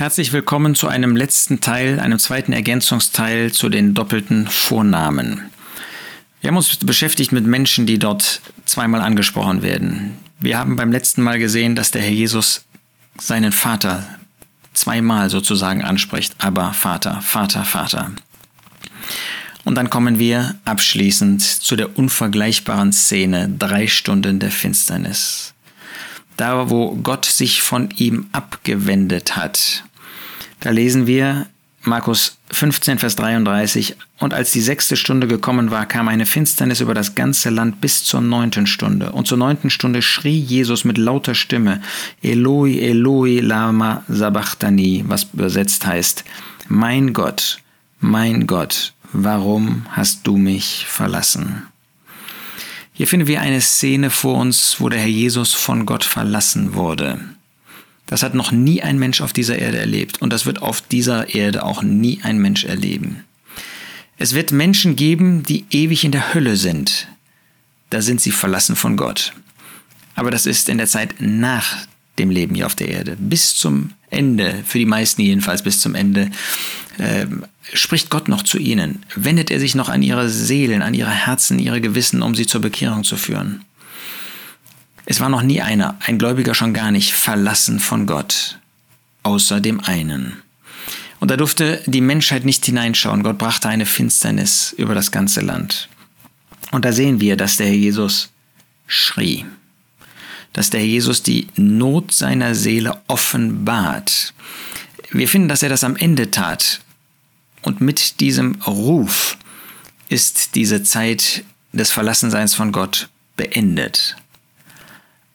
Herzlich willkommen zu einem letzten Teil, einem zweiten Ergänzungsteil zu den doppelten Vornamen. Wir haben uns beschäftigt mit Menschen, die dort zweimal angesprochen werden. Wir haben beim letzten Mal gesehen, dass der Herr Jesus seinen Vater zweimal sozusagen anspricht, aber Vater, Vater, Vater. Und dann kommen wir abschließend zu der unvergleichbaren Szene drei Stunden der Finsternis. Da, wo Gott sich von ihm abgewendet hat. Da lesen wir Markus 15, Vers 33, und als die sechste Stunde gekommen war, kam eine Finsternis über das ganze Land bis zur neunten Stunde. Und zur neunten Stunde schrie Jesus mit lauter Stimme, Eloi, Eloi, lama sabachthani, was übersetzt heißt, Mein Gott, mein Gott, warum hast du mich verlassen? Hier finden wir eine Szene vor uns, wo der Herr Jesus von Gott verlassen wurde. Das hat noch nie ein Mensch auf dieser Erde erlebt und das wird auf dieser Erde auch nie ein Mensch erleben. Es wird Menschen geben, die ewig in der Hölle sind. Da sind sie verlassen von Gott. Aber das ist in der Zeit nach dem Leben hier auf der Erde. Bis zum Ende, für die meisten jedenfalls bis zum Ende, äh, spricht Gott noch zu ihnen. Wendet er sich noch an ihre Seelen, an ihre Herzen, ihre Gewissen, um sie zur Bekehrung zu führen. Es war noch nie einer, ein Gläubiger schon gar nicht, verlassen von Gott, außer dem einen. Und da durfte die Menschheit nicht hineinschauen. Gott brachte eine Finsternis über das ganze Land. Und da sehen wir, dass der Herr Jesus schrie, dass der Herr Jesus die Not seiner Seele offenbart. Wir finden, dass er das am Ende tat. Und mit diesem Ruf ist diese Zeit des Verlassenseins von Gott beendet.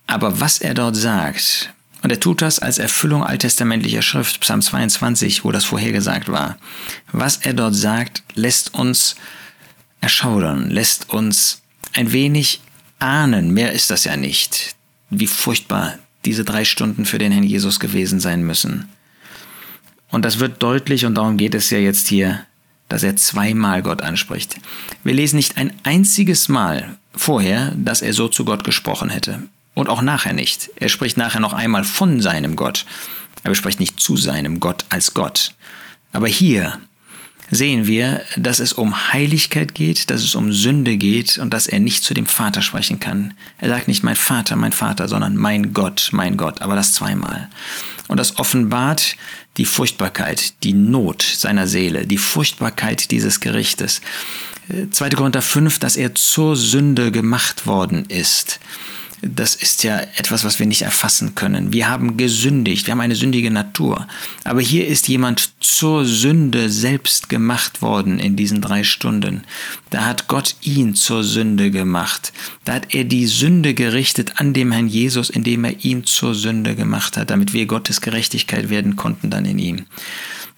Aber was er dort sagt, und er tut das als Erfüllung alttestamentlicher Schrift, Psalm 22, wo das vorhergesagt war, was er dort sagt, lässt uns erschaudern, lässt uns ein wenig ahnen, mehr ist das ja nicht, wie furchtbar diese drei Stunden für den Herrn Jesus gewesen sein müssen. Und das wird deutlich, und darum geht es ja jetzt hier, dass er zweimal Gott anspricht. Wir lesen nicht ein einziges Mal vorher, dass er so zu Gott gesprochen hätte. Und auch nachher nicht. Er spricht nachher noch einmal von seinem Gott. Er spricht nicht zu seinem Gott als Gott. Aber hier sehen wir, dass es um Heiligkeit geht, dass es um Sünde geht und dass er nicht zu dem Vater sprechen kann. Er sagt nicht mein Vater, mein Vater, sondern mein Gott, mein Gott, aber das zweimal. Und das offenbart die Furchtbarkeit, die Not seiner Seele, die Furchtbarkeit dieses Gerichtes. 2. Korinther 5, dass er zur Sünde gemacht worden ist das ist ja etwas, was wir nicht erfassen können. Wir haben gesündigt, wir haben eine sündige Natur. Aber hier ist jemand zur Sünde selbst gemacht worden in diesen drei Stunden. Da hat Gott ihn zur Sünde gemacht. Da hat er die Sünde gerichtet an dem Herrn Jesus, indem er ihn zur Sünde gemacht hat, damit wir Gottes Gerechtigkeit werden konnten dann in ihm.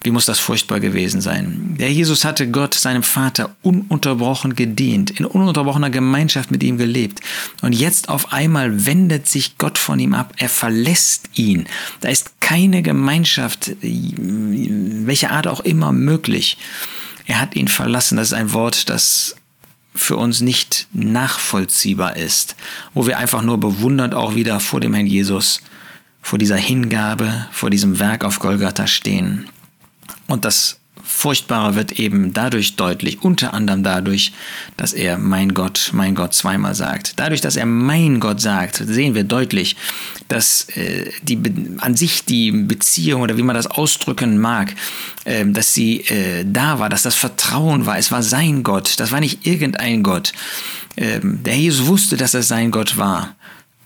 Wie muss das furchtbar gewesen sein? Der Jesus hatte Gott, seinem Vater, ununterbrochen gedient, in ununterbrochener Gemeinschaft mit ihm gelebt. Und jetzt auf einmal wendet sich Gott von ihm ab. Er verlässt ihn. Da ist keine Gemeinschaft, welcher Art auch immer, möglich. Er hat ihn verlassen. Das ist ein Wort, das für uns nicht nachvollziehbar ist, wo wir einfach nur bewundernd auch wieder vor dem Herrn Jesus, vor dieser Hingabe, vor diesem Werk auf Golgatha stehen. Und das Furchtbare wird eben dadurch deutlich, unter anderem dadurch, dass er mein Gott, mein Gott zweimal sagt. Dadurch, dass er mein Gott sagt, sehen wir deutlich, dass äh, die, an sich die Beziehung oder wie man das ausdrücken mag, äh, dass sie äh, da war, dass das Vertrauen war. Es war sein Gott, das war nicht irgendein Gott. Ähm, der Jesus wusste, dass es sein Gott war,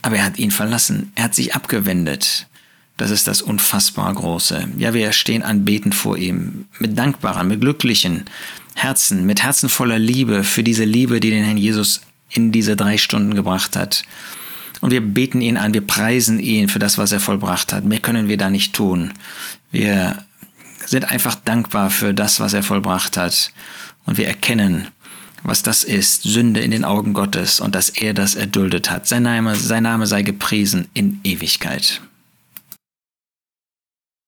aber er hat ihn verlassen, er hat sich abgewendet. Das ist das unfassbar Große. Ja, wir stehen anbetend vor ihm, mit dankbaren, mit glücklichen Herzen, mit Herzen voller Liebe für diese Liebe, die den Herrn Jesus in diese drei Stunden gebracht hat. Und wir beten ihn an, wir preisen ihn für das, was er vollbracht hat. Mehr können wir da nicht tun. Wir sind einfach dankbar für das, was er vollbracht hat. Und wir erkennen, was das ist, Sünde in den Augen Gottes und dass er das erduldet hat. Sein Name, sein Name sei gepriesen in Ewigkeit.